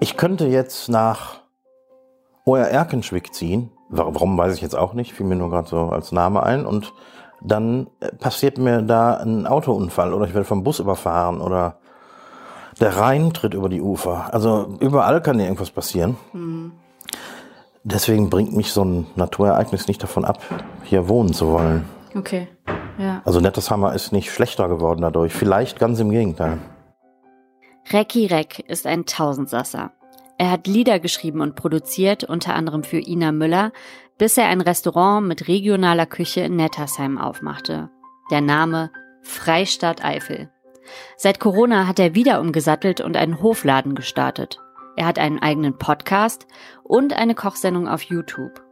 Ich könnte jetzt nach Oer Erkenschwick ziehen. Warum weiß ich jetzt auch nicht, fiel mir nur gerade so als Name ein. Und dann äh, passiert mir da ein Autounfall oder ich werde vom Bus überfahren oder der Rhein tritt über die Ufer. Also überall kann dir irgendwas passieren. Mhm. Deswegen bringt mich so ein Naturereignis nicht davon ab, hier wohnen zu wollen. Okay, ja. Also Netteshammer ist nicht schlechter geworden dadurch. Vielleicht ganz im Gegenteil. Recki Reck ist ein Tausendsasser. Er hat Lieder geschrieben und produziert, unter anderem für Ina Müller, bis er ein Restaurant mit regionaler Küche in Nettersheim aufmachte. Der Name Freistadt Eifel. Seit Corona hat er wieder umgesattelt und einen Hofladen gestartet. Er hat einen eigenen Podcast und eine Kochsendung auf YouTube.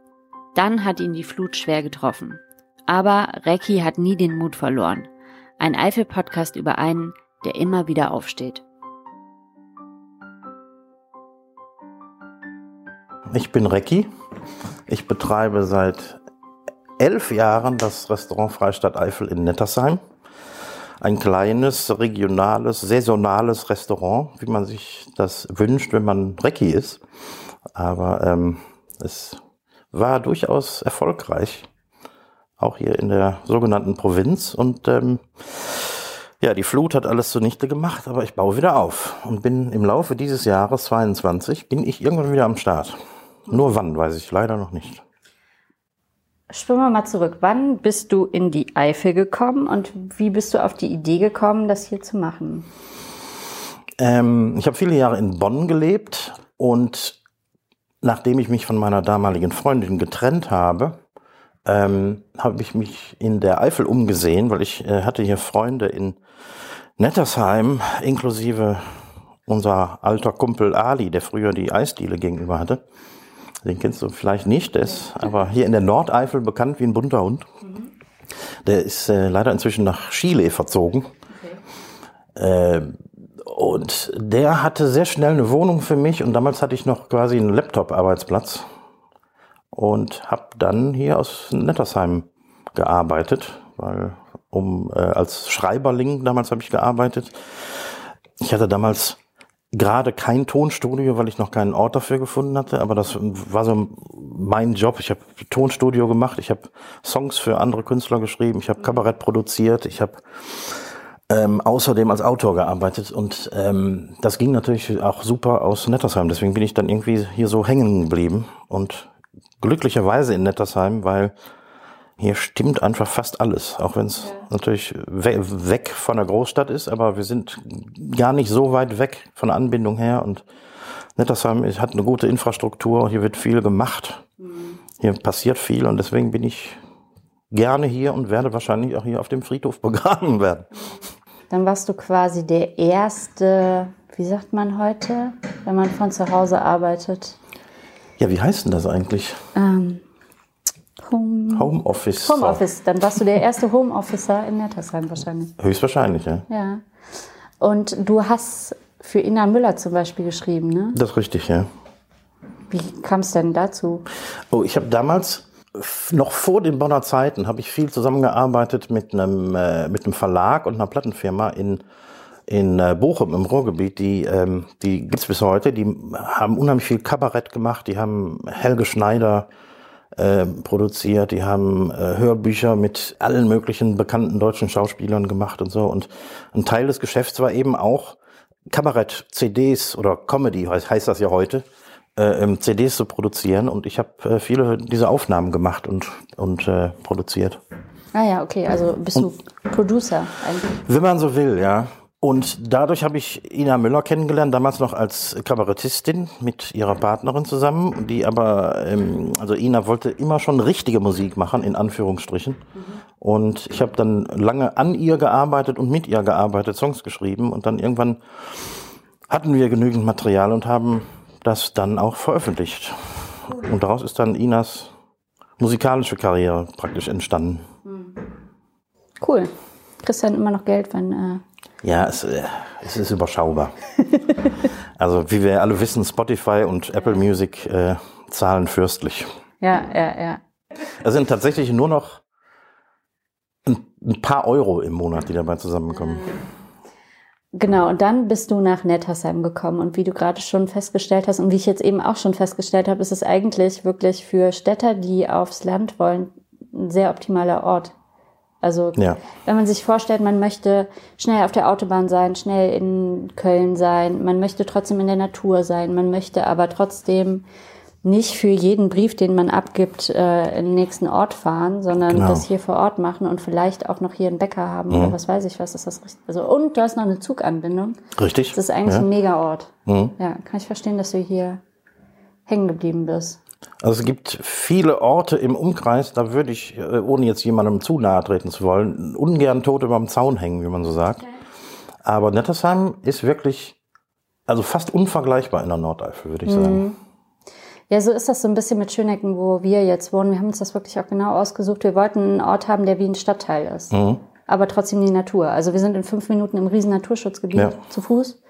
Dann hat ihn die Flut schwer getroffen. Aber Recki hat nie den Mut verloren. Ein Eifel-Podcast über einen, der immer wieder aufsteht. Ich bin Recki. Ich betreibe seit elf Jahren das Restaurant Freistadt Eifel in Nettersheim. Ein kleines, regionales, saisonales Restaurant, wie man sich das wünscht, wenn man Recki ist. Aber ähm, es war durchaus erfolgreich, auch hier in der sogenannten Provinz. Und ähm, ja, die Flut hat alles zunichte gemacht, aber ich baue wieder auf und bin im Laufe dieses Jahres 22 bin ich irgendwann wieder am Start. Nur wann, weiß ich leider noch nicht. Springen wir mal zurück. Wann bist du in die Eifel gekommen und wie bist du auf die Idee gekommen, das hier zu machen? Ähm, ich habe viele Jahre in Bonn gelebt und nachdem ich mich von meiner damaligen Freundin getrennt habe, ähm, habe ich mich in der Eifel umgesehen, weil ich äh, hatte hier Freunde in Nettersheim, inklusive unser alter Kumpel Ali, der früher die Eisdiele gegenüber hatte. Den kennst du vielleicht nicht, der ist aber hier in der Nordeifel bekannt wie ein bunter Hund. Der ist äh, leider inzwischen nach Chile verzogen. Okay. Äh, und der hatte sehr schnell eine Wohnung für mich und damals hatte ich noch quasi einen Laptop-Arbeitsplatz und habe dann hier aus Nettersheim gearbeitet, weil um äh, als Schreiberling damals habe ich gearbeitet. Ich hatte damals gerade kein Tonstudio, weil ich noch keinen Ort dafür gefunden hatte, aber das war so mein Job. Ich habe Tonstudio gemacht, ich habe Songs für andere Künstler geschrieben, ich habe Kabarett produziert, ich habe ähm, außerdem als Autor gearbeitet und ähm, das ging natürlich auch super aus Nettersheim. Deswegen bin ich dann irgendwie hier so hängen geblieben und glücklicherweise in Nettersheim, weil hier stimmt einfach fast alles, auch wenn es ja. natürlich we weg von der Großstadt ist, aber wir sind gar nicht so weit weg von der Anbindung her und Nettersheim hat eine gute Infrastruktur, hier wird viel gemacht, mhm. hier passiert viel und deswegen bin ich gerne hier und werde wahrscheinlich auch hier auf dem Friedhof begraben werden. Dann warst du quasi der erste, wie sagt man heute, wenn man von zu Hause arbeitet? Ja, wie heißt denn das eigentlich? Ähm Home Homeoffice. Homeoffice, dann warst du der erste Homeofficer in Nettersheim wahrscheinlich. Höchstwahrscheinlich, ja. Ja. Und du hast für Ina Müller zum Beispiel geschrieben, ne? Das ist richtig, ja. Wie kam es denn dazu? Oh, ich habe damals noch vor den Bonner Zeiten habe ich viel zusammengearbeitet mit einem äh, mit einem Verlag und einer Plattenfirma in in äh, Bochum im Ruhrgebiet, die, ähm, die gibt's bis heute, die haben unheimlich viel Kabarett gemacht, die haben Helge Schneider äh, produziert, die haben äh, Hörbücher mit allen möglichen bekannten deutschen Schauspielern gemacht und so. Und ein Teil des Geschäfts war eben auch Kabarett, CDs oder Comedy heißt, heißt das ja heute, äh, ähm, CDs zu produzieren. Und ich habe äh, viele dieser Aufnahmen gemacht und, und äh, produziert. Ah ja, okay, also bist und, du Producer eigentlich? Wenn man so will, ja. Und dadurch habe ich Ina Müller kennengelernt, damals noch als Kabarettistin mit ihrer Partnerin zusammen, die aber, ähm, also Ina wollte immer schon richtige Musik machen, in Anführungsstrichen. Mhm. Und ich habe dann lange an ihr gearbeitet und mit ihr gearbeitet, Songs geschrieben und dann irgendwann hatten wir genügend Material und haben das dann auch veröffentlicht. Und daraus ist dann Inas musikalische Karriere praktisch entstanden. Cool. Kriegst dann immer noch Geld, wenn äh, ja, es, äh, es ist überschaubar. also wie wir alle wissen, Spotify und Apple Music äh, zahlen fürstlich. Ja, ja, ja. Es sind tatsächlich nur noch ein, ein paar Euro im Monat, die dabei zusammenkommen. Genau, und dann bist du nach Nettersheim gekommen. Und wie du gerade schon festgestellt hast und wie ich jetzt eben auch schon festgestellt habe, ist es eigentlich wirklich für Städter, die aufs Land wollen, ein sehr optimaler Ort. Also Ja. wenn man sich vorstellt, man möchte schnell auf der Autobahn sein, schnell in Köln sein, man möchte trotzdem in der Natur sein, man möchte aber trotzdem nicht für jeden Brief, den man abgibt, äh, in den nächsten Ort fahren, sondern Genau. das hier vor Ort machen und vielleicht auch noch hier einen Bäcker haben oder was weiß ich was, ist das richtig. Also und du hast noch eine Zuganbindung. Richtig? Das ist eigentlich ja. ein Mega-Ort. Mhm. Ja, kann ich verstehen, dass du hier hängen geblieben bist. Also es gibt viele Orte im Umkreis, da würde ich, äh, ohne jetzt jemandem zu nahe treten zu wollen, ungern tot über dem Zaun hängen, wie man so sagt. Aber Nettersheim ist wirklich, also fast unvergleichbar in der Nordeifel, würde ich sagen. Ja, so ist das so ein bisschen mit Schönecken, wo wir jetzt wohnen. Wir haben uns das wirklich auch genau ausgesucht. Wir wollten einen Ort haben, der wie ein Stadtteil ist. Aber trotzdem die Natur. Also wir sind in fünf Minuten im riesen Naturschutzgebiet Ja. zu Fuß.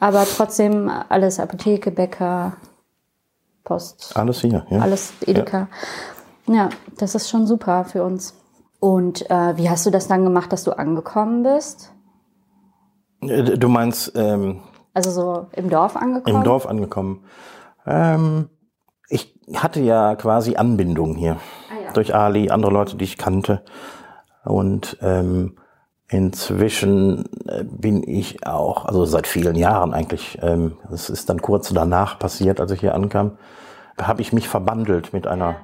Aber trotzdem alles Apotheke, Bäcker, Post, Alles hier. Ja. alles Edeka. Ja. das ist schon super für uns. Und äh, wie hast du das dann gemacht, dass du angekommen bist? Äh, Du meinst ähm, Also so im Dorf angekommen? im Dorf angekommen. Ähm, ich hatte ja quasi Anbindung hier Ah, ja. durch Ali, andere Leute, die ich kannte. Und ähm, inzwischen äh, bin ich auch, also seit vielen Jahren eigentlich, ähm, das ist dann kurz danach passiert, als ich hier ankam, habe ich mich verbandelt mit einer,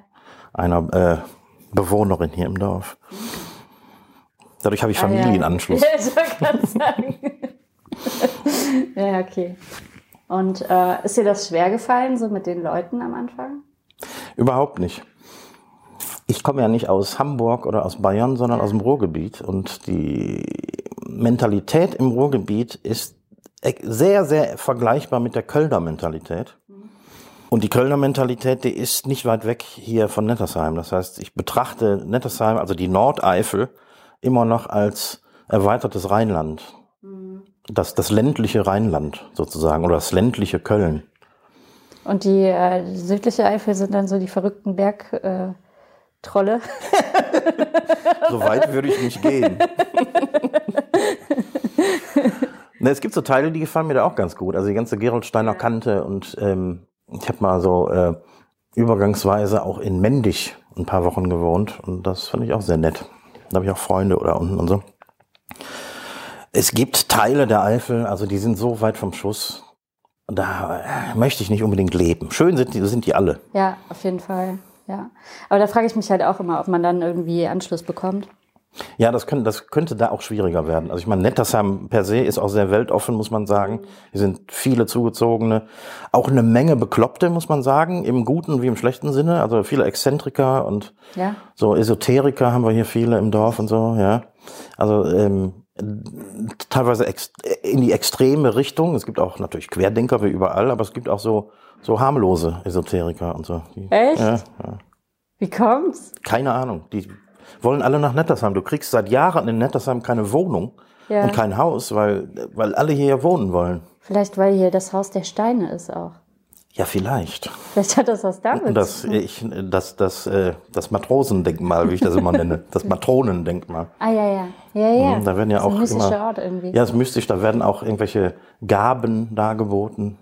einer äh, Bewohnerin hier im Dorf. Dadurch habe ich Ah, ja. Familienanschluss. Ja, ich wollte sagen. ja, okay. Und äh, ist dir das schwer gefallen, so mit den Leuten am Anfang? Überhaupt nicht. Ich komme ja nicht aus Hamburg oder aus Bayern, sondern aus dem Ruhrgebiet. Und die Mentalität im Ruhrgebiet ist e- sehr, sehr vergleichbar mit der Kölner Mentalität. Und die Kölner Mentalität, die ist nicht weit weg hier von Nettersheim. Das heißt, ich betrachte Nettersheim, also die Nordeifel, immer noch als erweitertes Rheinland. Das, das ländliche Rheinland sozusagen oder das ländliche Köln. Und die, äh, südliche Eifel sind dann so die verrückten Bergtrolle. Äh, Trolle. So weit würde ich nicht gehen. Ne, es gibt so Teile, die gefallen mir da auch ganz gut. Also die ganze Gerolsteiner Kante und ähm, ich habe mal so äh, übergangsweise auch in Mendig ein paar Wochen gewohnt und das fand ich auch sehr nett. Da habe ich auch Freunde oder unten und so. Es gibt Teile der Eifel, also die sind so weit vom Schuss. Da äh, möchte ich nicht unbedingt leben. Schön sind die, sind die alle. Ja, auf jeden Fall. Ja. Aber da frage ich mich halt auch immer, ob man dann irgendwie Anschluss bekommt. Ja, das könnte, das könnte da auch schwieriger werden. Also ich meine, Nettersheim per se ist auch sehr weltoffen, muss man sagen. Hier sind viele Zugezogene, auch eine Menge Bekloppte, muss man sagen, im guten wie im schlechten Sinne. Also viele Exzentriker und Ja. so Esoteriker haben wir hier viele im Dorf und so, ja. Also ähm, teilweise in die extreme Richtung. Es gibt auch natürlich Querdenker wie überall, aber es gibt auch so so harmlose Esoteriker und so. Die, Echt? Ja, ja. Wie kommt's? Keine Ahnung. Die wollen alle nach Nettersheim. Du kriegst seit Jahren in Nettersheim keine Wohnung Ja. und kein Haus, weil, weil alle hier wohnen wollen. Vielleicht, weil hier das Haus der Steine ist auch. Ja, vielleicht. Vielleicht hat das was damit das, tun. ich, das, das, äh, das Matrosendenkmal, wie ich das immer nenne. Das Matronendenkmal. Ah, ja, ja. Ja, ja. Mhm, da werden ja das ist auch ein mystischer immer- Ort irgendwie. Ja, es ist mystisch. Da werden auch irgendwelche Gaben dargeboten.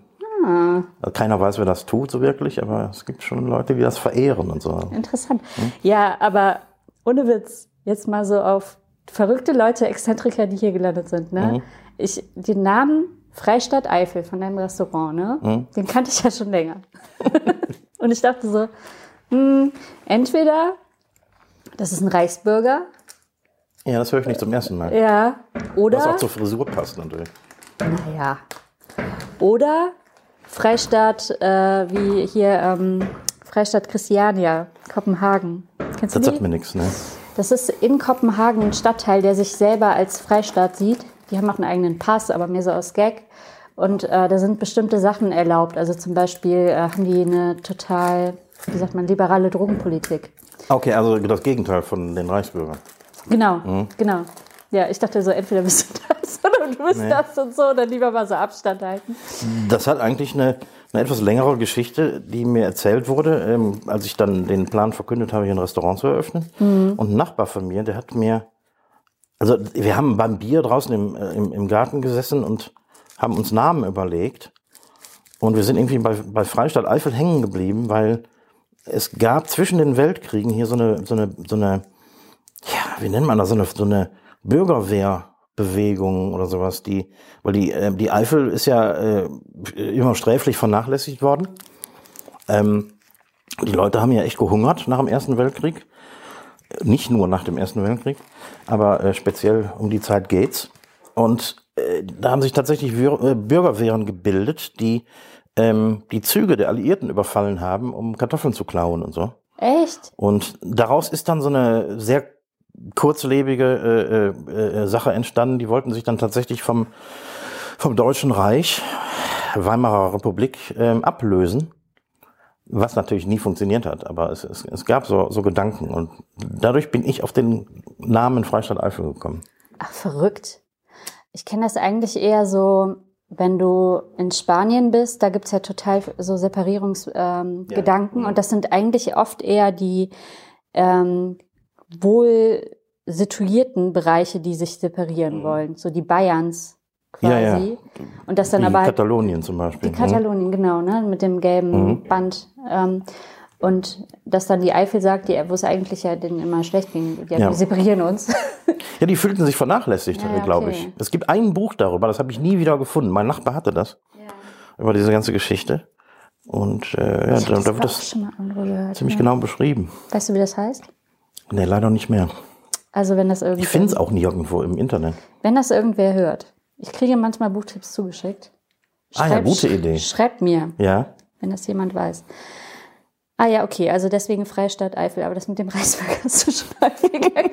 Ah. Also Keiner weiß, wer das tut so wirklich, aber es gibt schon Leute, die das verehren und so. Interessant. Ja, aber ohne Witz, jetzt mal so auf verrückte Leute, Exzentriker, die hier gelandet sind. Ne? Ich, den Namen Freistadt Eifel von deinem Restaurant, ne? den kannte ich ja schon länger. Und ich dachte so, hm, entweder das ist ein Reichsbürger, Ja, das höre ich nicht zum ersten Mal. ja, Was oder, auch zur Frisur passt natürlich. naja, oder Freistadt, äh, wie hier, ähm, Freistadt Christiania, Kopenhagen. Kennst du Das die? sagt mir nichts, ne? Das ist in Kopenhagen ein Stadtteil, der sich selber als Freistaat sieht. Die haben auch einen eigenen Pass, aber mehr so aus Gag. Und äh, da sind bestimmte Sachen erlaubt. Also zum Beispiel äh, haben die eine total, wie sagt man, liberale Drogenpolitik. Okay, also das Gegenteil von den Reichsbürgern. Genau, genau. Ja, ich dachte so, entweder bist du das oder du bist Nee. das und so, dann lieber mal so Abstand halten. Das hat eigentlich eine, eine etwas längere Geschichte, die mir erzählt wurde, ähm, als ich dann den Plan verkündet habe, hier ein Restaurant zu eröffnen. Und ein Nachbar von mir, der hat mir Also wir haben beim Bier draußen im, äh, im, im Garten gesessen und haben uns Namen überlegt. Und wir sind irgendwie bei, bei Freistadt Eifel hängen geblieben, weil es gab zwischen den Weltkriegen hier so eine, so eine, so eine, ja, wie nennt man das, so eine, so eine Bürgerwehrbewegung oder sowas, die, weil die, äh, die Eifel ist ja äh, immer sträflich vernachlässigt worden. Ähm, die Leute haben ja echt gehungert nach dem Ersten Weltkrieg. Nicht nur nach dem Ersten Weltkrieg, aber äh, speziell um die Zeit geht's. Und äh, da haben sich tatsächlich äh, Bürgerwehren gebildet, die ähm, die Züge der Alliierten überfallen haben, um Kartoffeln zu klauen und so. Echt? Und daraus ist dann so eine sehr kurzlebige äh, äh, äh, Sache entstanden. Die wollten sich dann tatsächlich vom, vom Deutschen Reich, Weimarer Republik, ähm, ablösen. Was natürlich nie funktioniert hat, aber es, es, es gab so, so Gedanken. Und dadurch bin ich auf den Namen Freistaat Eifel gekommen. Ach, verrückt. Ich kenne das eigentlich eher so, wenn du in Spanien bist, da gibt's ja total so Separierungsgedanken. Ähm, Ja. Gedanken. Und das sind eigentlich oft eher die ähm, wohl situierten Bereiche, die sich separieren wollen. So die Bayerns quasi. Mhm. Ja, ja. Und das dann Wie aber halt Katalonien zum Beispiel. die Katalonien, genau, ne, mit dem gelben Mhm. Band. Ähm, und dass dann die Eifel sagt, die, wo es eigentlich ja denen immer schlecht ging, ja, Ja. wir separieren uns. Ja, die fühlten sich vernachlässigt, Ja, ja, glaube okay. ich. Es gibt ein Buch darüber, das habe ich nie wieder gefunden. Mein Nachbar hatte das, über diese ganze Geschichte. Und äh, ja, da, das wird das gehört. ziemlich ja. genau beschrieben. Weißt du, wie das heißt? Nee, leider nicht mehr. Also wenn das irgendwie, Ich finde es auch nirgendwo im Internet. wenn das irgendwer hört. Ich kriege manchmal Buchtipps zugeschickt. Ah ja, gute Idee. Schreibt mir, Ja? wenn das jemand weiß. Ah ja, okay, also deswegen Freistaat Eifel, aber das mit dem Reichsberg hast du schon häufiger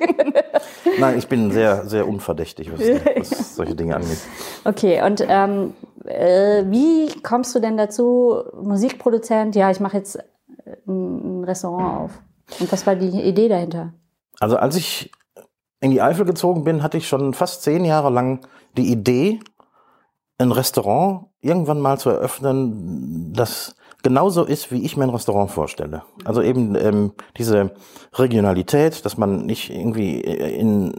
Nein, ich bin sehr, sehr unverdächtig, was, was solche Dinge angeht. Okay, und ähm, äh, wie kommst du denn dazu, Musikproduzent, ja, ich mache jetzt äh, ein Restaurant auf? Und was war die Idee dahinter? Also als ich in die Eifel gezogen bin, hatte ich schon fast zehn Jahre lang die Idee, ein Restaurant irgendwann mal zu eröffnen, das genauso ist, wie ich mir ein Restaurant vorstelle. Also eben ähm, diese Regionalität, dass man nicht irgendwie in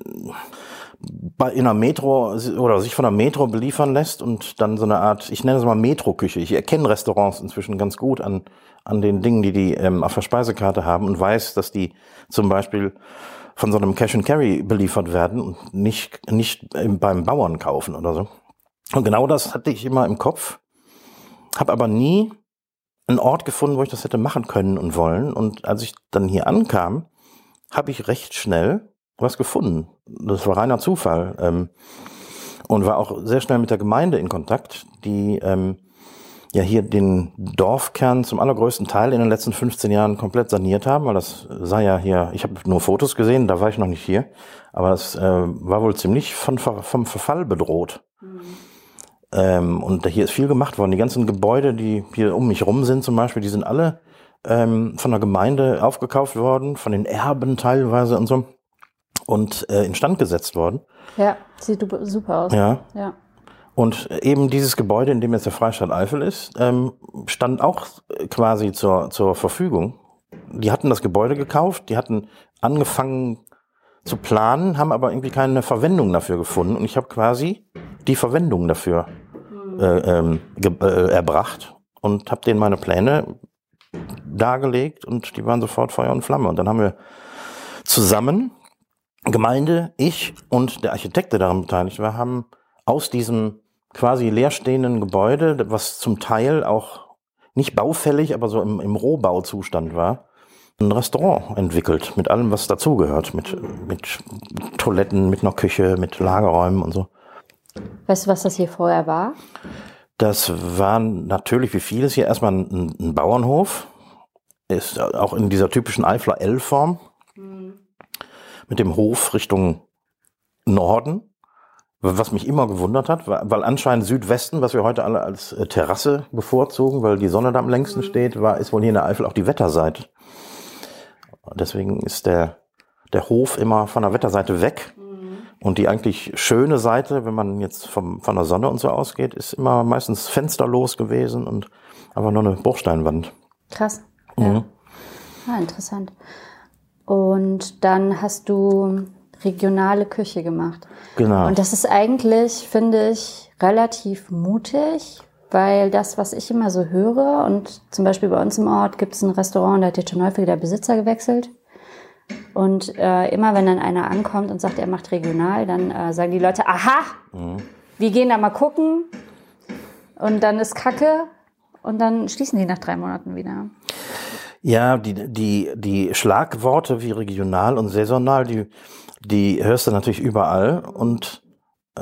bei in einer Metro oder sich von einer Metro beliefern lässt und dann so eine Art, ich nenne es mal Metro-Küche. Ich erkenne Restaurants inzwischen ganz gut an, an den Dingen, die die ähm, auf der Speisekarte haben und weiß, dass die zum Beispiel von so einem Cash and Carry beliefert werden und nicht, nicht beim Bauern kaufen oder so. Und genau das hatte ich immer im Kopf, habe aber nie einen Ort gefunden, wo ich das hätte machen können und wollen. Und als ich dann hier ankam, habe ich recht schnell was gefunden. Das war reiner Zufall. Ähm, und war auch sehr schnell mit der Gemeinde in Kontakt, die ähm, ja hier den Dorfkern zum allergrößten Teil in den letzten 15 Jahren komplett saniert haben, weil das sah ja hier, ich habe nur Fotos gesehen, da war ich noch nicht hier, aber es äh, war wohl ziemlich von, vom Verfall bedroht. Ähm, und hier ist viel gemacht worden. Die ganzen Gebäude, die hier um mich rum sind zum Beispiel, die sind alle ähm, von der Gemeinde aufgekauft worden, von den Erben teilweise und so und äh, instand gesetzt worden. Ja, sieht super aus. Ja. ja. Und eben dieses Gebäude, in dem jetzt der Freistaat Eifel ist, ähm, stand auch quasi zur, zur Verfügung. Die hatten das Gebäude gekauft, die hatten angefangen zu planen, haben aber irgendwie keine Verwendung dafür gefunden. Und ich habe quasi die Verwendung dafür äh, ähm, äh, erbracht und habe denen meine Pläne dargelegt und die waren sofort Feuer und Flamme. Und dann haben wir zusammen, Gemeinde, ich und der Architekt, der daran beteiligt war, haben aus diesem quasi leerstehenden Gebäude, was zum Teil auch nicht baufällig, aber so im, im Rohbauzustand war, ein Restaurant entwickelt mit allem, was dazugehört, mit, mit Toiletten, mit einer Küche, mit Lagerräumen und so. Weißt du, was das hier vorher war? Das war natürlich wie vieles hier erstmal ein, ein Bauernhof. Ist auch in dieser typischen Eifler L-Form. Mit dem Hof Richtung Norden. Was mich immer gewundert hat, weil anscheinend Südwesten, was wir heute alle als äh, Terrasse bevorzugen, weil die Sonne da am längsten steht, war, ist wohl hier in der Eifel auch die Wetterseite. Deswegen ist der, der Hof immer von der Wetterseite weg. Und die eigentlich schöne Seite, wenn man jetzt vom, von der Sonne und so ausgeht, ist immer meistens fensterlos gewesen und einfach nur eine Bruchsteinwand. Krass. Ja. Mhm. Ah, interessant. Und dann hast du regionale Küche gemacht. Genau. Und das ist eigentlich, finde ich, relativ mutig, weil das, was ich immer so höre, und zum Beispiel bei uns im Ort gibt es ein Restaurant, da hat jetzt schon häufig der Besitzer gewechselt. Und äh, immer wenn dann einer ankommt und sagt, er macht regional, dann äh, sagen die Leute, aha, wir gehen da mal gucken. Und dann ist Kacke. Und dann schließen die nach drei Monaten wieder. Ja, die, die, die Schlagworte wie regional und saisonal, die, die hörst du natürlich überall. Und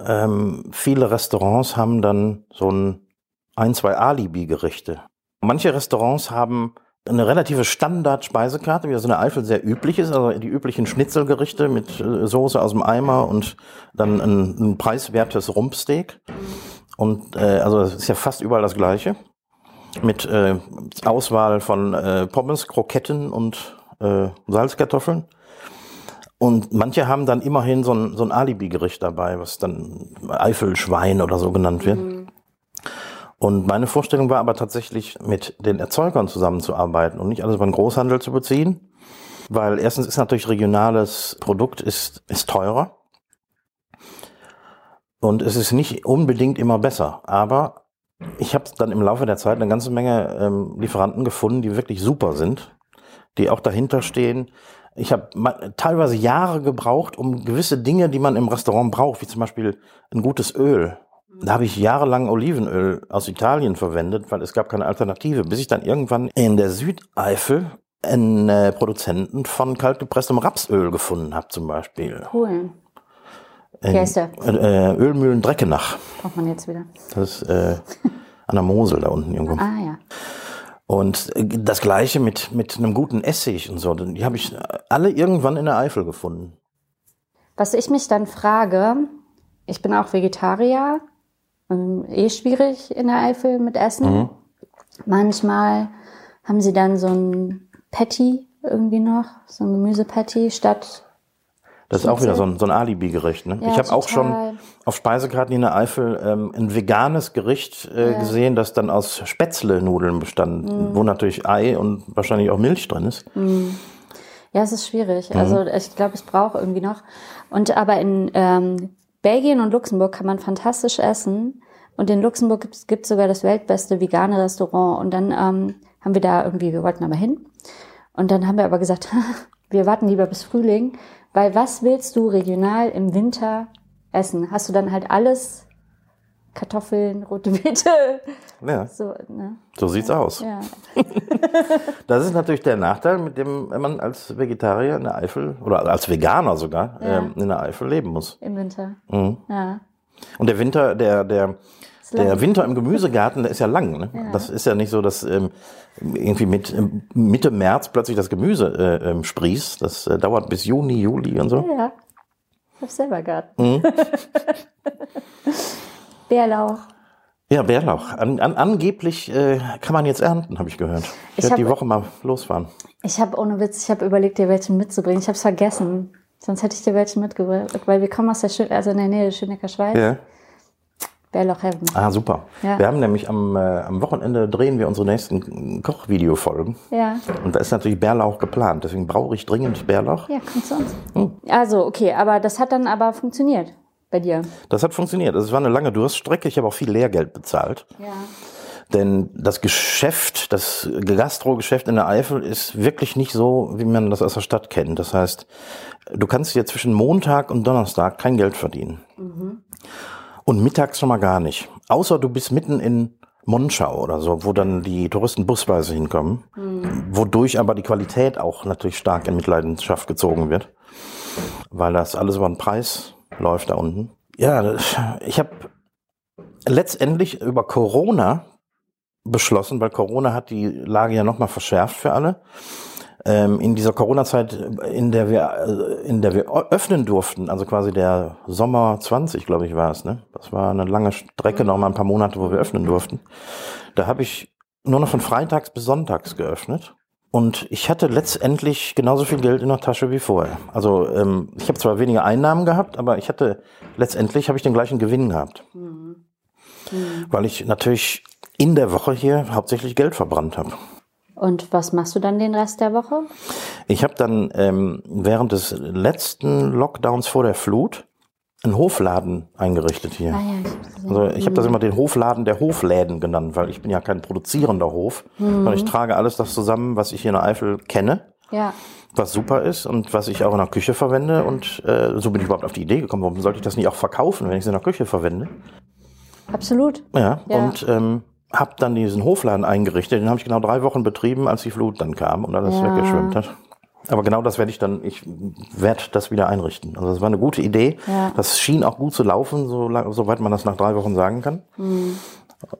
ähm, viele Restaurants haben dann so ein, ein zwei Alibi-Gerichte. Manche Restaurants haben eine relative Standard-Speisekarte, wie das in der Eifel sehr üblich ist, also die üblichen Schnitzelgerichte mit äh, Soße aus dem Eimer und dann ein, ein preiswertes Rumpsteak. Und äh, also es ist ja fast überall das Gleiche. Mit äh, Auswahl von äh, Pommes, Kroketten und äh, Salzkartoffeln. Und manche haben dann immerhin so ein, so ein Alibi-Gericht dabei, was dann Eifelschwein oder so genannt wird. Und meine Vorstellung war aber tatsächlich, mit den Erzeugern zusammenzuarbeiten und nicht alles über den Großhandel zu beziehen. Weil erstens ist natürlich regionales Produkt ist, ist teurer. Und es ist nicht unbedingt immer besser. Aber ich habe dann im Laufe der Zeit eine ganze Menge ähm, Lieferanten gefunden, die wirklich super sind, die auch dahinter stehen. Ich habe teilweise Jahre gebraucht, um gewisse Dinge, die man im Restaurant braucht, wie zum Beispiel ein gutes Öl. Da habe ich jahrelang Olivenöl aus Italien verwendet, weil es gab keine Alternative, bis ich dann irgendwann in der Südeifel einen äh, Produzenten von kaltgepresstem Rapsöl gefunden habe, zum Beispiel. Cool. In, Wie heißt der? Äh, äh, Ölmühlen Dreckenach. Braucht man jetzt wieder. Das ist äh, an der Mosel da unten irgendwo. Ah ja. Und äh, das gleiche mit, mit einem guten Essig und so. Die habe ich alle irgendwann in der Eifel gefunden. Was ich mich dann frage, ich bin auch Vegetarier, ähm, eh schwierig in der Eifel mit Essen. Mhm. Manchmal haben sie dann so ein Patty irgendwie noch, so ein Gemüsepatty statt. Das ist auch wieder so ein, so ein Alibi-Gericht. Ne? Ja, ich habe auch schon auf Speisekarten in der Eifel ähm, ein veganes Gericht äh, Ja. gesehen, das dann aus Spätzle-Nudeln bestand, Mhm. wo natürlich Ei und wahrscheinlich auch Milch drin ist. Ja, es ist schwierig. Mhm. Also ich glaube, ich brauche irgendwie noch. Und aber in ähm, Belgien und Luxemburg kann man fantastisch essen. Und in Luxemburg gibt es sogar das weltbeste vegane Restaurant. Und dann ähm, haben wir da irgendwie, wir wollten aber hin. Und dann haben wir aber gesagt, wir warten lieber bis Frühling, weil was willst du regional im Winter essen? Hast du dann halt alles? Kartoffeln, rote Beete, Ja, so, ne? so sieht's aus. Ja. Das ist natürlich der Nachteil, mit dem man als Vegetarier in der Eifel oder als Veganer sogar Ja. ähm, in der Eifel leben muss. Im Winter. Mhm. Ja. Und der Winter, der, der, der Winter im Gemüsegarten, der ist ja lang. Ne? Ja. Das ist ja nicht so, dass ähm, irgendwie mit ähm, Mitte März plötzlich das Gemüse äh, ähm, sprießt. Das äh, dauert bis Juni, Juli und so. Ja. Ich hab selber Garten. Mhm. Bärlauch. Ja, Bärlauch. An, an, angeblich äh, kann man jetzt ernten, habe ich gehört. Ich, Ich werde die Woche mal losfahren. Ich habe ohne Witz, ich habe überlegt, dir welchen mitzubringen. Ich habe es vergessen. Sonst hätte ich dir welchen mitgebracht, weil wir kommen aus der Schön also in der Nähe der Schönecker Schweiz. Ja. Bärlauch Heaven. Ah, super. Ja. Wir haben nämlich am, äh, am Wochenende drehen wir unsere nächsten Kochvideofolgen. Ja. Und da ist natürlich Bärlauch geplant. Deswegen brauche ich dringend Bärlauch. Ja, kommt zu uns. Hm. Also, okay, aber das hat dann aber funktioniert bei dir. Das hat funktioniert. Es war eine lange Durststrecke. Ich habe auch viel Lehrgeld bezahlt. Ja. Denn das Geschäft, das Gastrogeschäft in der Eifel ist wirklich nicht so, wie man das aus der Stadt kennt. Das heißt, du kannst hier zwischen Montag und Donnerstag kein Geld verdienen. Und mittags schon mal gar nicht. Außer du bist mitten in Monschau oder so, wo dann die Touristen busweise hinkommen. Wodurch aber die Qualität auch natürlich stark in Mitleidenschaft gezogen wird. Weil das alles über den Preis läuft da unten. Ja, ich habe letztendlich über Corona beschlossen, weil Corona hat die Lage ja nochmal verschärft für alle. Ähm, in dieser Corona-Zeit, in der wir, äh, in der wir öffnen durften, also quasi der Sommer 20, glaube ich, war es, ne? Das war eine lange Strecke, noch mal ein paar Monate, wo wir öffnen durften. Da habe ich nur noch von freitags bis sonntags geöffnet. Und ich hatte letztendlich genauso viel Geld in der Tasche wie vorher. Also ähm, ich habe zwar weniger Einnahmen gehabt, aber ich hatte letztendlich habe ich den gleichen Gewinn gehabt, weil ich natürlich in der Woche hier hauptsächlich Geld verbrannt habe. Und was machst du dann den Rest der Woche? Ich habe dann ähm, während des letzten Lockdowns vor der Flut einen Hofladen eingerichtet hier. Ah ja, ich. Also ich habe das immer den Hofladen der Hofläden genannt, weil ich bin ja kein produzierender Hof, sondern ich trage alles das zusammen, was ich hier in der Eifel kenne, Ja, was super ist und was ich auch in der Küche verwende. Und äh, so bin ich überhaupt auf die Idee gekommen, warum sollte ich das nicht auch verkaufen, wenn ich es in der Küche verwende? absolut. Ja, Ja. und ähm, habe dann diesen Hofladen eingerichtet. Den habe ich genau drei Wochen betrieben, als die Flut dann kam und alles Ja. weggeschwemmt hat. Aber genau das werde ich dann, ich werde das wieder einrichten. Also das war eine gute Idee. Ja. Das schien auch gut zu laufen, so lang, soweit man das nach drei Wochen sagen kann. Und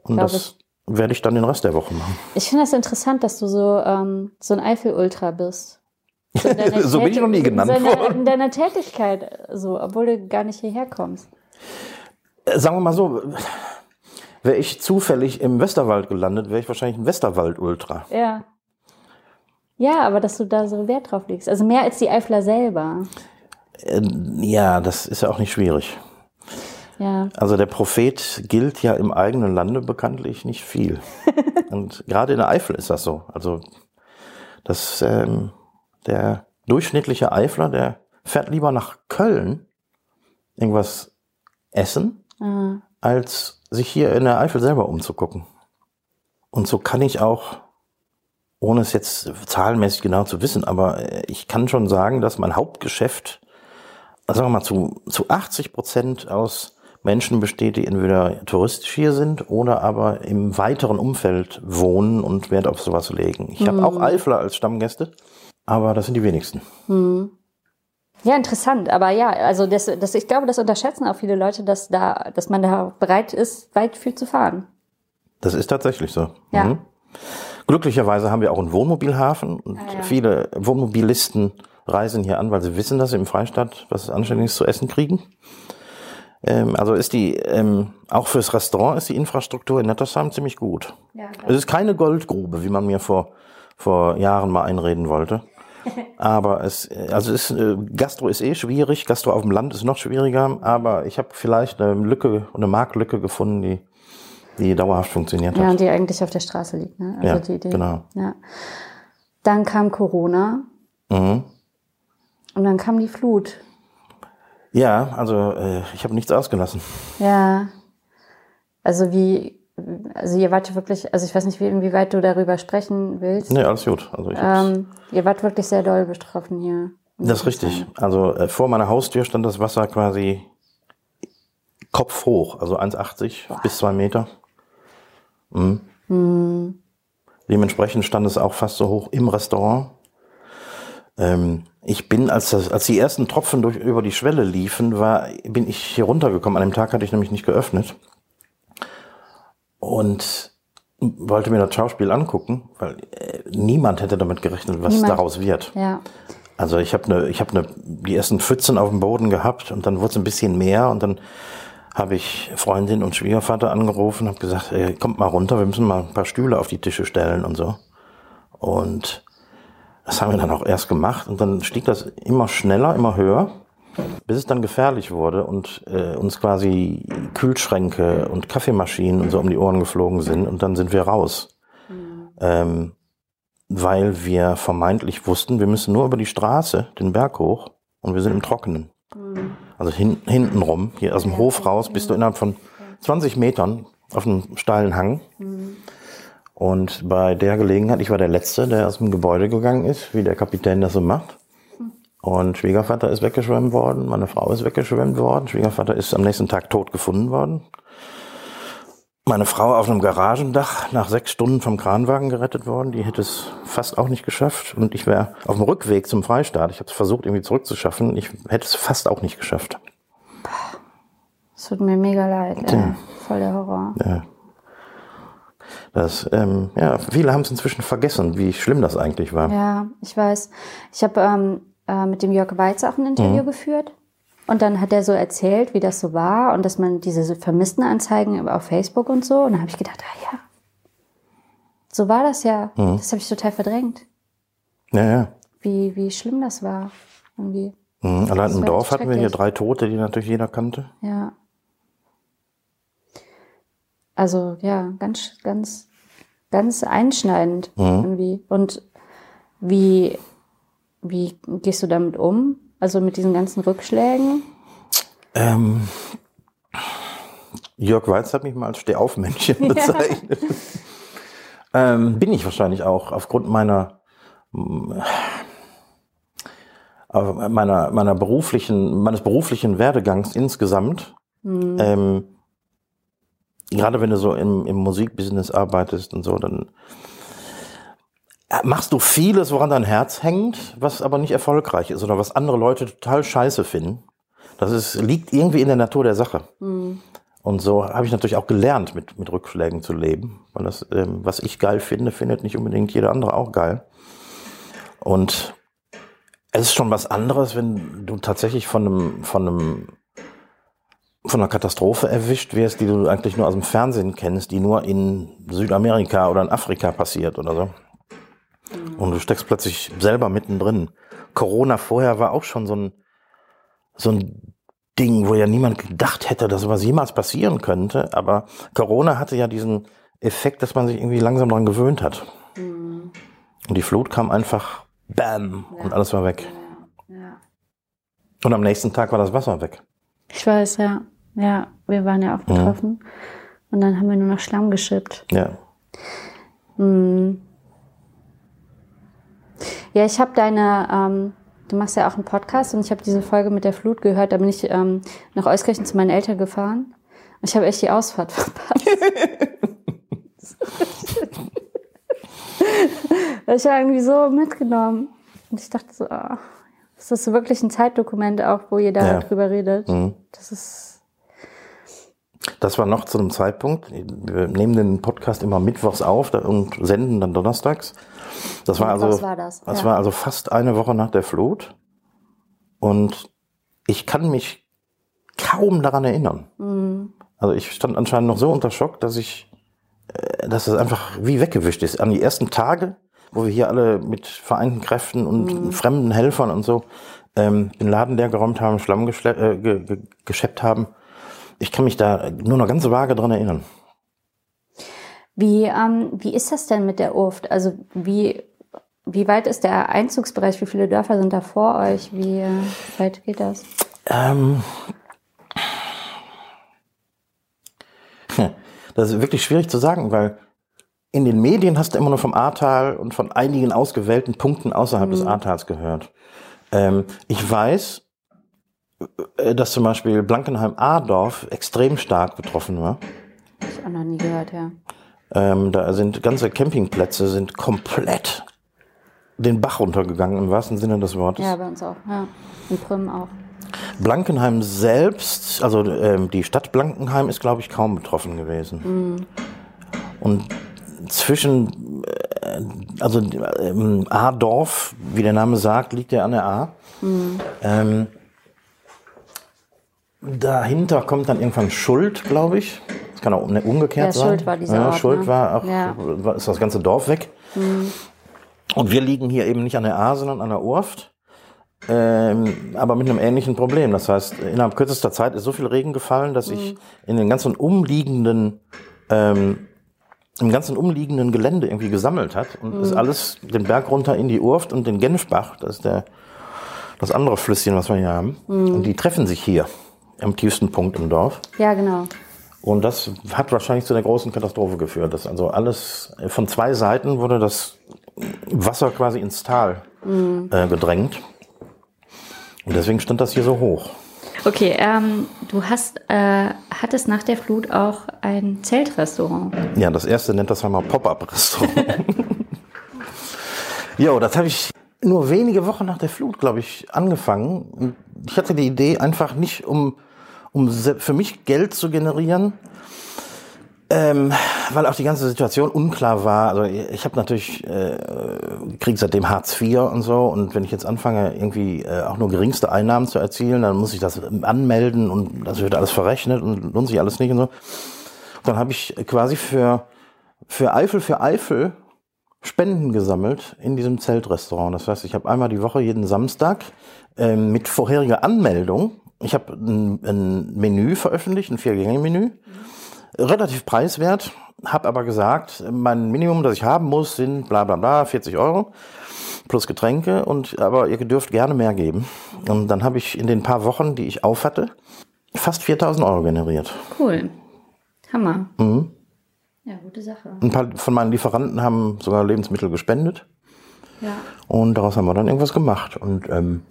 Glaub das werde ich dann den Rest der Woche machen. Ich finde das interessant, dass du so, ähm, so ein Eifel-Ultra bist. So, So bin ich noch nie genannt in deiner, worden. In deiner Tätigkeit, so, obwohl du gar nicht hierher kommst. Äh, sagen wir mal so, wäre ich zufällig im Westerwald gelandet, wäre ich wahrscheinlich ein Westerwald-Ultra. Ja. Ja, aber dass du da so Wert drauf legst. Also mehr als die Eifler selber. Äh, ja, das ist ja auch nicht schwierig. Ja. Also der Prophet gilt ja im eigenen Lande bekanntlich nicht viel. Und gerade in der Eifel ist das so. Also das, ähm, der durchschnittliche Eifler, der fährt lieber nach Köln irgendwas essen, Ah, als sich hier in der Eifel selber umzugucken. Und so kann ich auch, ohne es jetzt zahlenmäßig genau zu wissen, aber äh, ich kann schon sagen, dass mein Hauptgeschäft, sagen wir mal, zu, zu 80 Prozent aus Menschen besteht, die entweder touristisch hier sind oder aber im weiteren Umfeld wohnen und Wert auf sowas legen. Ich habe auch Eifler als Stammgäste, aber das sind die wenigsten. Ja, interessant. Aber ja, also das, das, ich glaube, das unterschätzen auch viele Leute, dass da, dass man da bereit ist, weit viel zu fahren. Das ist tatsächlich so. Ja. Mhm. Glücklicherweise haben wir auch einen Wohnmobilhafen und Ah, ja. viele Wohnmobilisten reisen hier an, weil sie wissen, dass sie im Freistaat was Anständiges zu essen kriegen. Ähm, also ist die, ähm, auch fürs Restaurant ist die Infrastruktur in Nettersheim ziemlich gut. Ja, Es ist keine Goldgrube, wie man mir vor, vor Jahren mal einreden wollte. Aber es, also ist, äh, Gastro ist eh schwierig, Gastro auf dem Land ist noch schwieriger, aber ich habe vielleicht eine Lücke, eine Marktlücke gefunden, die, die dauerhaft funktioniert Ja, hat. und die eigentlich auf der Straße liegt. Ne? Also Ja, die, die, genau. Ja. Dann kam Corona Mhm. und dann kam die Flut. Ja, also äh, ich habe nichts ausgelassen. Ja. Also wie, also ihr wart wirklich, also ich weiß nicht, wie, inwieweit du darüber sprechen willst. Nee, alles gut. Also ich Ähm, ihr wart wirklich sehr doll betroffen hier. das ist richtig. Also äh, vor meiner Haustür stand das Wasser quasi kopfhoch, also 1,80 bis 2 Meter. Mhm. Dementsprechend stand es auch fast so hoch im Restaurant. Ähm, ich bin, als, das, als die ersten Tropfen durch, über die Schwelle liefen, war, bin ich hier runtergekommen. An dem Tag hatte ich nämlich nicht geöffnet. Und wollte mir das Schauspiel angucken, weil äh, niemand hätte damit gerechnet, was Niemand. daraus wird. Ja. Also ich habe ne, ich habe ne, die ersten Pfützen auf dem Boden gehabt und dann wurde es ein bisschen mehr und dann habe ich Freundin und Schwiegervater angerufen, habe gesagt, ey, kommt mal runter, wir müssen mal ein paar Stühle auf die Tische stellen und so. Und das haben wir dann auch erst gemacht und dann stieg das immer schneller, immer höher, bis es dann gefährlich wurde und äh, uns quasi Kühlschränke und Kaffeemaschinen und so um die Ohren geflogen sind und dann sind wir raus. Ähm, weil wir vermeintlich wussten, wir müssen nur über die Straße den Berg hoch und wir sind im Trockenen. Also hin, hinten rum, hier aus dem Hof raus, bist du innerhalb von 20 Metern auf einem steilen Hang. Und bei der Gelegenheit, ich war der Letzte, der aus dem Gebäude gegangen ist, wie der Kapitän das so macht. Und Schwiegervater ist weggeschwemmt worden, meine Frau ist weggeschwemmt worden, Schwiegervater ist am nächsten Tag tot gefunden worden. Meine Frau auf einem Garagendach nach sechs Stunden vom Kranwagen gerettet worden. Die hätte es fast auch nicht geschafft. Und ich wäre auf dem Rückweg zum Freistaat. Ich habe es versucht, irgendwie zurückzuschaffen. Ich hätte es fast auch nicht geschafft. Es tut mir mega leid. Ja. Voll der Horror. Ja. Das, ähm, ja, viele haben es inzwischen vergessen, wie schlimm das eigentlich war. Ja, ich weiß. Ich habe ähm, äh, mit dem Jörg Weiz auch ein Interview Mhm. geführt. Und dann hat er so erzählt, wie das so war und dass man diese Vermisstenanzeigen auf Facebook und so. Und dann habe ich gedacht, ah ja, so war das ja. Mhm. Das habe ich total verdrängt, Ja, ja. wie, wie schlimm das war. Irgendwie, Mhm. Allein im war Dorf hatten wir hier drei Tote, die natürlich jeder kannte. ja. Also ja, ganz, ganz, ganz einschneidend irgendwie. Und wie, wie gehst du damit um? Also mit diesen ganzen Rückschlägen? Ähm, Jörg Weiz hat mich mal als Stehaufmännchen bezeichnet. ähm, bin ich wahrscheinlich auch aufgrund meiner meiner meiner beruflichen meines beruflichen Werdegangs insgesamt. Ähm, gerade wenn du so im, im Musikbusiness arbeitest und so, dann machst du vieles, woran dein Herz hängt, was aber nicht erfolgreich ist oder was andere Leute total scheiße finden. Das ist, liegt irgendwie in der Natur der Sache. Und so habe ich natürlich auch gelernt, mit, mit Rückschlägen zu leben. Weil das, ähm, was ich geil finde, findet nicht unbedingt jeder andere auch geil. Und es ist schon was anderes, wenn du tatsächlich von einem, von einem, von einer Katastrophe erwischt wirst, die du eigentlich nur aus dem Fernsehen kennst, die nur in Südamerika oder in Afrika passiert oder so. Und du steckst plötzlich selber mittendrin. Corona vorher war auch schon so ein, so ein Ding, wo ja niemand gedacht hätte, dass sowas jemals passieren könnte. Aber Corona hatte ja diesen Effekt, dass man sich irgendwie langsam daran gewöhnt hat. Und die Flut kam einfach, bam, und alles war weg. Ja. Und am nächsten Tag war das Wasser weg. Ich weiß, ja. Ja, wir waren ja auch betroffen. Und dann haben wir nur noch Schlamm geschippt. Ja. Hm. Ja, ich habe deine, ähm, du machst ja auch einen Podcast und ich habe diese Folge mit der Flut gehört. Da bin ich ähm, nach Euskirchen zu meinen Eltern gefahren. Und ich habe echt die Ausfahrt verpasst. ich war irgendwie so mitgenommen. Und ich dachte so, ah, ist das wirklich ein Zeitdokument auch, wo ihr da Ja. drüber redet? Mhm. Das ist, Das war noch zu einem Zeitpunkt. Wir nehmen den Podcast immer mittwochs auf und senden dann donnerstags. Das war also, war das, ja. war also fast eine Woche nach der Flut. Und ich kann mich kaum daran erinnern. Mhm. Also ich stand anscheinend noch so unter Schock, dass ich, äh, dass es einfach wie weggewischt ist. An die ersten Tage, wo wir hier alle mit vereinten Kräften und Mhm. fremden Helfern und so ähm, den Laden leer geräumt haben, Schlamm geschle äh, ge ge geschleppt haben. Ich kann mich da nur noch ganz vage dran erinnern. Wie, ähm, wie ist das denn mit der Urft? Also wie, wie weit ist der Einzugsbereich? Wie viele Dörfer sind da vor euch? Wie äh, weit geht das? Ähm, das ist wirklich schwierig zu sagen, weil in den Medien hast du immer nur vom Ahrtal und von einigen ausgewählten Punkten außerhalb des Ahrtals gehört. Ähm, ich weiß, dass zum Beispiel Blankenheim-Ahrdorf extrem stark betroffen war. Hab ich auch noch nie gehört, ja. Ähm, da sind ganze Campingplätze sind komplett den Bach runtergegangen im wahrsten Sinne des Wortes. Ja, bei uns auch. Ja. In Prüm auch. Blankenheim selbst, also ähm, die Stadt Blankenheim ist, glaube ich, kaum betroffen gewesen. Und zwischen, äh, also ähm, A-Dorf, wie der Name sagt, liegt ja an der A. Ähm, dahinter kommt dann irgendwann Schuld, glaube ich. Das kann auch umgekehrt Ja, sein. Schuld war dieser ja, Ort, Schuld ne? war auch, Ja. war- ist das ganze Dorf weg. Und wir liegen hier eben nicht an der A, sondern an der Urft. Ähm, aber mit einem ähnlichen Problem. Das heißt, innerhalb kürzester Zeit ist so viel Regen gefallen, dass ich in den ganzen umliegenden, ähm, im ganzen umliegenden Gelände irgendwie gesammelt hat und ist alles den Berg runter in die Urft und den Genfbach, das ist der, das andere Flüsschen, was wir hier haben. Und die treffen sich hier am tiefsten Punkt im Dorf. Ja, genau. Und das hat wahrscheinlich zu einer großen Katastrophe geführt. Das also alles von zwei Seiten wurde das Wasser quasi ins Tal äh, gedrängt. Und deswegen stand das hier so hoch. Okay, ähm, du hast, äh, hattest nach der Flut auch ein Zeltrestaurant. Ja, das erste nennt das einmal Pop-up-Restaurant. jo, das habe ich nur wenige Wochen nach der Flut, glaube ich, angefangen. Ich hatte die Idee einfach nicht, um, um für mich Geld zu generieren, ähm, weil auch die ganze Situation unklar war. Also ich habe natürlich äh, krieg seitdem Hartz IV und so und wenn ich jetzt anfange irgendwie äh, auch nur geringste Einnahmen zu erzielen, dann muss ich das anmelden und das wird alles verrechnet und lohnt sich alles nicht und so. Dann habe ich quasi für für Eifel für Eifel Spenden gesammelt in diesem Zeltrestaurant. Das heißt, ich habe einmal die Woche jeden Samstag ähm, mit vorheriger Anmeldung. Ich habe ein, ein Menü veröffentlicht, ein Vier-Gänge-Menü. relativ preiswert, habe aber gesagt, mein Minimum, das ich haben muss, sind bla bla bla 40 Euro plus Getränke und aber ihr dürft gerne mehr geben. Und dann habe ich in den paar Wochen, die ich auf hatte, fast 4000 Euro generiert. Cool. Hammer. Mhm. Ja, gute Sache. Ein paar von meinen Lieferanten haben sogar Lebensmittel gespendet Ja. und daraus haben wir dann irgendwas gemacht und ähm,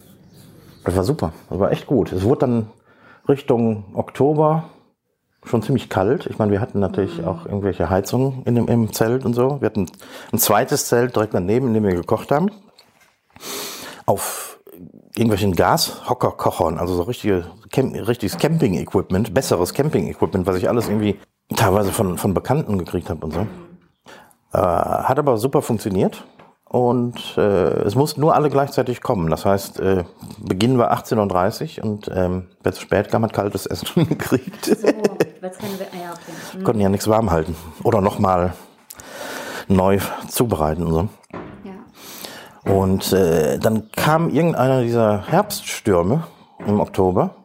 das war super. Das war echt gut. Es wurde dann Richtung Oktober schon ziemlich kalt. Ich meine, wir hatten natürlich auch irgendwelche Heizungen in dem, im Zelt und so. Wir hatten ein zweites Zelt direkt daneben, in dem wir gekocht haben. Auf irgendwelchen Gashockerkochern, also so richtige, Camp, richtiges Camping-Equipment, besseres Camping-Equipment, was ich alles irgendwie teilweise von, von Bekannten gekriegt habe und so. Äh, hat aber super funktioniert. Und äh, es mussten nur alle gleichzeitig kommen. Das heißt, äh, Beginn war 18.30 Uhr und ähm, wer zu spät kam, hat kaltes Essen gekriegt. So. Ah, ja, okay. Mhm. Konnten ja nichts warm halten. Oder nochmal neu zubereiten und so. Ja. Und äh, dann kam irgendeiner dieser Herbststürme im Oktober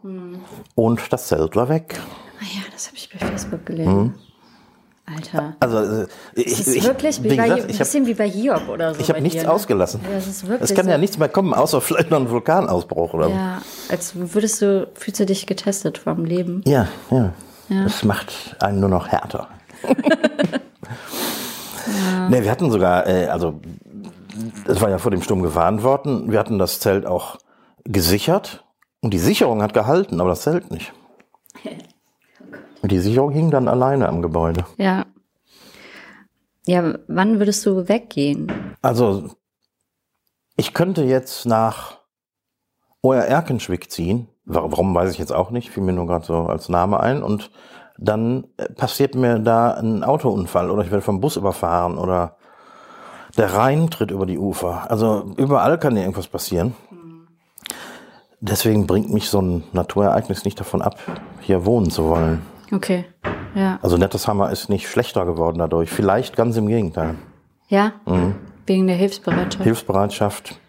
und das Zelt war weg. Ah ja, das habe ich bei Facebook gelesen. Alter. Also äh, ich, Das ist ich, wirklich wie wie bei, gesagt, ein ich habe bisschen wie bei Hiob oder so. ich hab bei nichts dir, ne? ausgelassen. Ja, Es kann so. ja nichts mehr kommen, außer vielleicht noch ein Vulkanausbruch oder so. Ja, als würdest du, fühlst du dich getestet vom Leben. Ja, ja. Das macht einen nur noch härter. Nee, wir hatten sogar, äh, also es war ja vor dem Sturm gewarnt worden, wir hatten das Zelt auch gesichert und die Sicherung hat gehalten, aber das Zelt nicht. Die Sicherung hing dann alleine am Gebäude. Ja. Ja, wann würdest du weggehen? Also ich könnte jetzt nach Oer Erkenschwick ziehen. Wa- Warum weiß ich jetzt auch nicht, fiel mir nur gerade so als Name ein. Und dann äh, passiert mir da ein Autounfall oder ich werde vom Bus überfahren oder der Rhein tritt über die Ufer. Also überall kann dir irgendwas passieren. Deswegen bringt mich so ein Naturereignis nicht davon ab, hier wohnen zu wollen. Okay. Ja. Also Netteshammer ist nicht schlechter geworden dadurch. Vielleicht ganz im Gegenteil. Ja? Mhm. Wegen der Hilfsbereitschaft. Hilfsbereitschaft.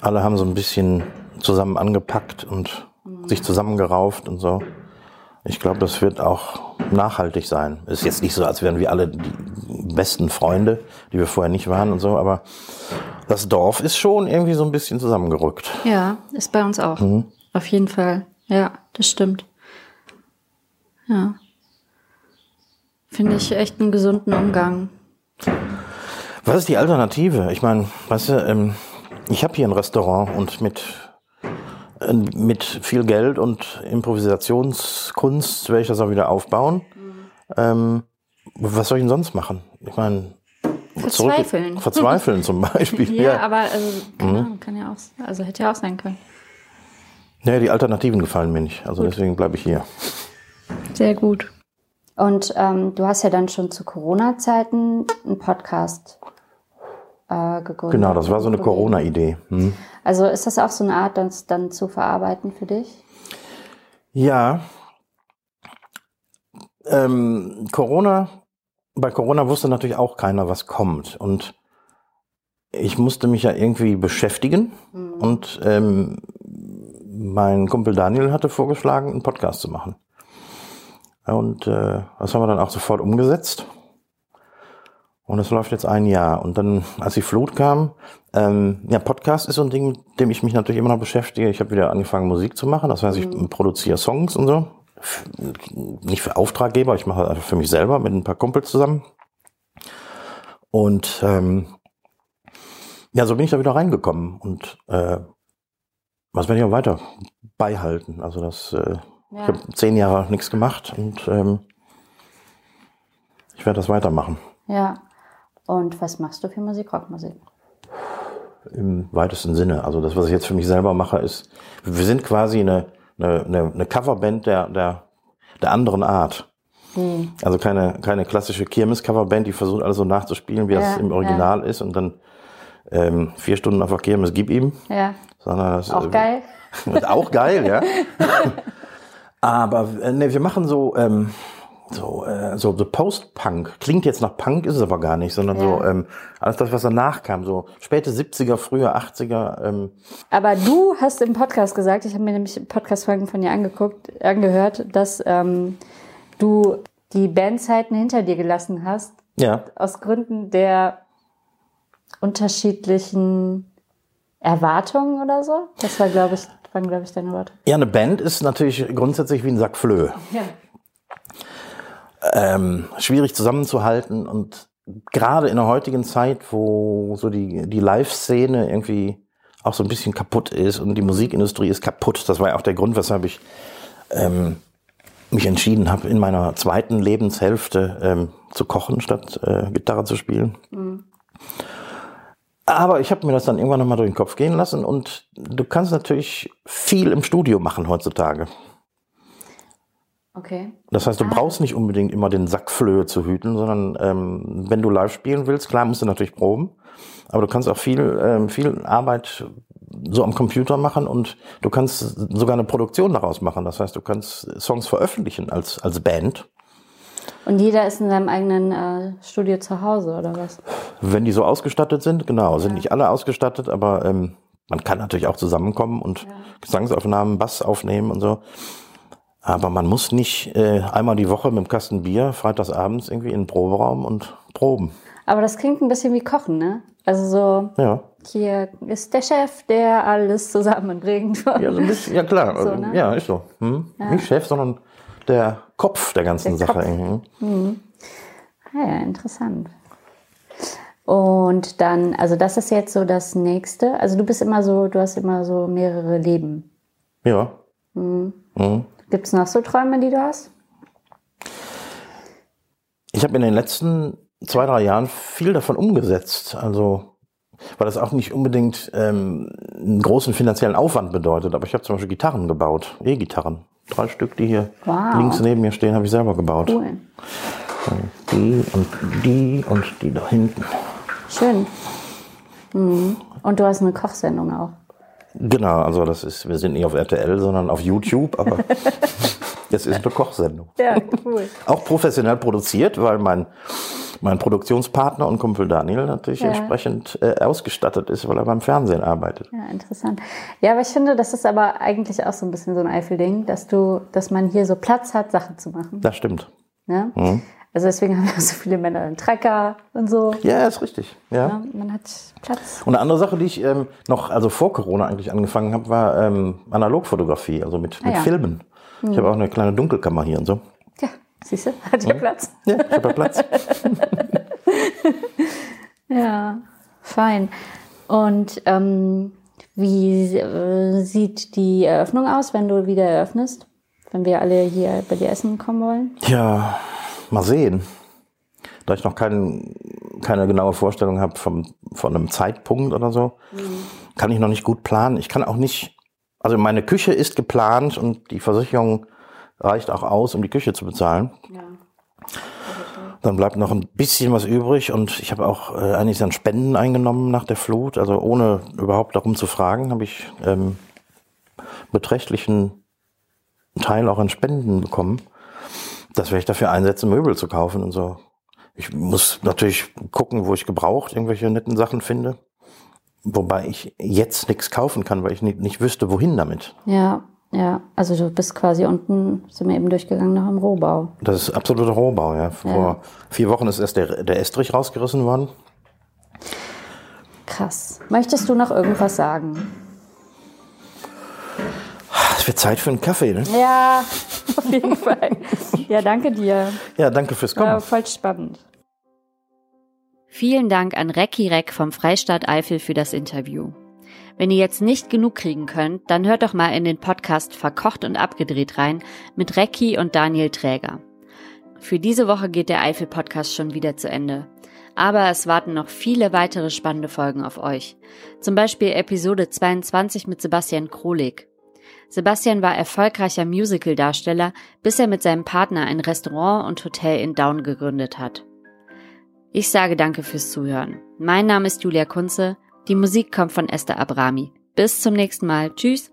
Alle haben so ein bisschen zusammen angepackt und sich zusammengerauft und so. Ich glaube, das wird auch nachhaltig sein. Ist jetzt nicht so, als wären wir alle die besten Freunde, die wir vorher nicht waren und so, aber das Dorf ist schon irgendwie so ein bisschen zusammengerückt. Ja, ist bei uns auch. Mhm. Auf jeden Fall. Ja, das stimmt. Ja. Finde ich echt einen gesunden Umgang. Was ist die Alternative? Ich meine, weißt du, ähm, ich habe hier ein Restaurant und mit, äh, mit viel Geld und Improvisationskunst werde ich das auch wieder aufbauen. Ähm, was soll ich denn sonst machen? Ich meine, zurück- Verzweifeln. Verzweifeln zum Beispiel. Ja, ja. aber also, Ahnung, kann ja auch, also hätte ja auch sein können. ja, die Alternativen gefallen mir nicht. Also deswegen bleibe ich hier. Sehr gut. Und ähm, du hast ja dann schon zu Corona-Zeiten einen Podcast äh, gegründet. Genau, das war so eine Corona-Idee. Hm. Also ist das auch so eine Art, das dann zu verarbeiten für dich? Ja. Ähm, Corona, bei Corona wusste natürlich auch keiner, was kommt. Und ich musste mich ja irgendwie beschäftigen. Und ähm, mein Kumpel Daniel hatte vorgeschlagen, einen Podcast zu machen. Und äh, das haben wir dann auch sofort umgesetzt. Und es läuft jetzt ein Jahr. Und dann, als die Flut kam, ähm, ja, Podcast ist so ein Ding, mit dem ich mich natürlich immer noch beschäftige. Ich habe wieder angefangen, Musik zu machen. Das heißt, ich produziere Songs und so. Nicht für Auftraggeber, ich mache das einfach für mich selber mit ein paar Kumpels zusammen. Und ähm, ja, so bin ich da wieder reingekommen. Und äh, was werde ich auch weiter beihalten? Also das, äh, ich habe zehn Jahre nichts gemacht und ähm, ich werde das weitermachen. Ja. Und was machst du für Musik? Rockmusik? Im weitesten Sinne. Also das, was ich jetzt für mich selber mache, ist, wir sind quasi eine, eine, eine, Coverband der, der, der anderen Art. Also keine, keine klassische Kirmes-Coverband, die versucht alles so nachzuspielen, wie Ja, das im Original ist und dann ähm, vier Stunden der Kirmes gib ihm. Ja. Sondern das, Auch äh, geil. Auch geil, ja. Aber äh, ne, wir machen so, ähm, so, äh, so, so Post-Punk. Klingt jetzt nach Punk, ist es aber gar nicht, sondern so Ja. ähm, alles das, was danach kam. So späte 70er, frühe 80er. Ähm, Aber du hast im Podcast gesagt, ich habe mir nämlich Podcast-Folgen von dir angeguckt, angehört, dass ähm, du die Bandzeiten hinter dir gelassen hast. Ja. Aus Gründen der unterschiedlichen Erwartungen oder so. Das war, glaube ich, waren, glaube ich, deine Worte. Ja, eine Band ist natürlich grundsätzlich wie ein Sack Flöhe. Ja. Ähm, schwierig zusammenzuhalten und gerade in der heutigen Zeit, wo so die, die Live-Szene irgendwie auch so ein bisschen kaputt ist und die Musikindustrie ist kaputt. Das war ja auch der Grund, weshalb ich ähm, mich entschieden habe, in meiner zweiten Lebenshälfte ähm, zu kochen, statt äh, Gitarre zu spielen. Mhm. Aber ich habe mir das dann irgendwann nochmal durch den Kopf gehen lassen und du kannst natürlich viel im Studio machen heutzutage. Okay. Das heißt, du ah. brauchst nicht unbedingt immer den Sack Flöhe zu hüten, sondern ähm, wenn du live spielen willst, klar musst du natürlich proben, aber du kannst auch viel, ähm, viel Arbeit so am Computer machen und du kannst sogar eine Produktion daraus machen. Das heißt, du kannst Songs veröffentlichen als, als Band. Und jeder ist in seinem eigenen äh, Studio zu Hause, oder was? Wenn die so ausgestattet sind, genau. Sind nicht alle ausgestattet, aber ähm, man kann natürlich auch zusammenkommen und ja. Gesangsaufnahmen, Bass aufnehmen und so. Aber man muss nicht äh, einmal die Woche mit dem Kasten Bier freitagsabends irgendwie in den Proberaum und proben. Aber das klingt ein bisschen wie Kochen, ne? Also so, ja. hier ist der Chef, der alles zusammenbringt. Ja, so ein bisschen, ja klar, so, ne? ja, ist so. Hm? Ja. Nicht Chef, sondern der Kopf der ganzen der Sache. Kopf. Mhm. Ja, interessant. Und dann, also das ist jetzt so das nächste. Also du bist immer so, du hast immer so mehrere Leben. Ja. Mhm. Mhm. Gibt es noch so Träume, die du hast? Ich habe in den letzten zwei, drei Jahren viel davon umgesetzt. Also, weil das auch nicht unbedingt ähm, einen großen finanziellen Aufwand bedeutet. Aber ich habe zum Beispiel Gitarren gebaut, E-Gitarren. Drei Stück, die hier wow. links neben mir stehen, habe ich selber gebaut. Cool. Die und die und die da hinten. Schön. Mhm. Und du hast eine Kochsendung auch. Genau, also das ist, wir sind nicht auf RTL, sondern auf YouTube, aber es ist eine Kochsendung. Ja, cool. Auch professionell produziert, weil mein, mein Produktionspartner und Kumpel Daniel natürlich ja. entsprechend äh, ausgestattet ist, weil er beim Fernsehen arbeitet. Ja, interessant. Ja, aber ich finde, das ist aber eigentlich auch so ein bisschen so ein Eifelding, dass du, dass man hier so Platz hat, Sachen zu machen. Das stimmt. Ja? Mhm. Also deswegen haben wir so viele Männer einen Trecker und so. Ja, ist richtig. Ja. ja man hat Platz. Und eine andere Sache, die ich ähm, noch, also vor Corona eigentlich angefangen habe, war ähm, Analogfotografie, also mit, mit ah, ja. Filmen. Hm. Ich habe auch eine kleine Dunkelkammer hier und so. Ja, siehst du, hat ja hm. Platz. Ja, ich habe ja Platz. ja, fein. Und ähm, wie äh, sieht die Eröffnung aus, wenn du wieder eröffnest? Wenn wir alle hier bei dir essen kommen wollen? Ja, mal sehen. Da ich noch kein, keine genaue Vorstellung habe vom, von einem Zeitpunkt oder so, mhm. kann ich noch nicht gut planen. Ich kann auch nicht, also meine Küche ist geplant und die Versicherung reicht auch aus, um die Küche zu bezahlen. Ja. Dann bleibt noch ein bisschen was übrig und ich habe auch äh, einiges an Spenden eingenommen nach der Flut. Also ohne überhaupt darum zu fragen, habe ich ähm, beträchtlichen Teil auch an Spenden bekommen das werde ich dafür einsetzen, Möbel zu kaufen und so. Ich muss natürlich gucken, wo ich gebraucht irgendwelche netten Sachen finde. Wobei ich jetzt nichts kaufen kann, weil ich nicht, nicht wüsste, wohin damit. Ja, ja. Also du bist quasi unten, sind wir eben durchgegangen nach dem Rohbau. Das ist absoluter Rohbau, ja. Vor ja. vier Wochen ist erst der, der Estrich rausgerissen worden. Krass. Möchtest du noch irgendwas sagen? Es wird Zeit für einen Kaffee, ne? Ja, auf jeden Fall. Ja, danke dir. Ja, danke fürs Kommen. War voll spannend. Vielen Dank an Recki Reck vom Freistaat Eifel für das Interview. Wenn ihr jetzt nicht genug kriegen könnt, dann hört doch mal in den Podcast Verkocht und Abgedreht rein mit Recki und Daniel Träger. Für diese Woche geht der Eifel-Podcast schon wieder zu Ende. Aber es warten noch viele weitere spannende Folgen auf euch. Zum Beispiel Episode 22 mit Sebastian Krolik. Sebastian war erfolgreicher Musical-Darsteller, bis er mit seinem Partner ein Restaurant und Hotel in Down gegründet hat. Ich sage danke fürs Zuhören. Mein Name ist Julia Kunze. Die Musik kommt von Esther Abrami. Bis zum nächsten Mal. Tschüss.